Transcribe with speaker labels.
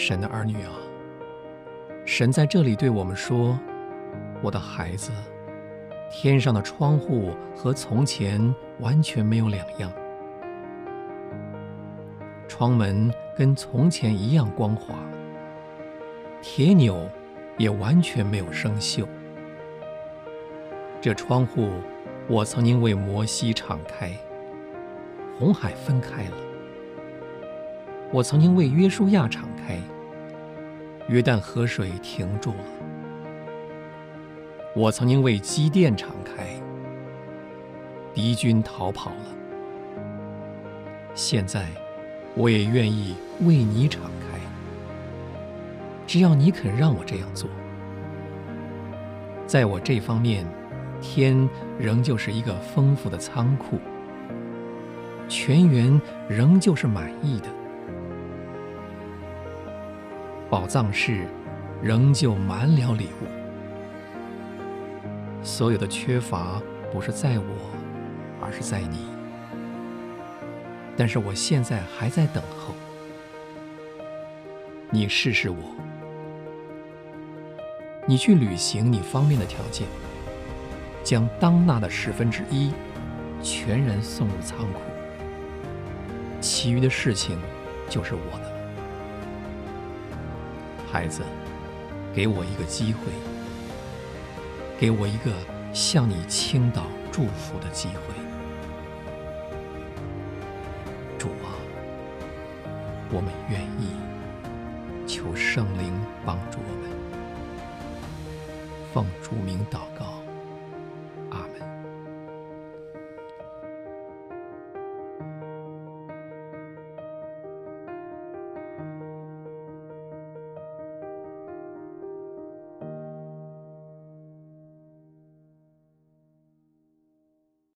Speaker 1: 神的儿女啊，神在这里对我们说：“我的孩子，天上的窗户和从前完全没有两样，窗门跟从前一样光滑，铁钮也完全没有生锈。这窗户我曾经为摩西敞开，红海分开了。”我曾经为约书亚敞开，约旦河水停住了；我曾经为机电敞开，敌军逃跑了。现在，我也愿意为你敞开，只要你肯让我这样做。在我这方面，天仍旧是一个丰富的仓库，全员仍旧是满意的。宝藏室仍旧满了礼物，所有的缺乏不是在我，而是在你。但是我现在还在等候，你试试我，你去履行你方面的条件，将当纳的十分之一全然送入仓库，其余的事情就是我的。孩子，给我一个机会，给我一个向你倾倒祝福的机会。主啊，我们愿意，求圣灵帮助我们，奉主名祷告。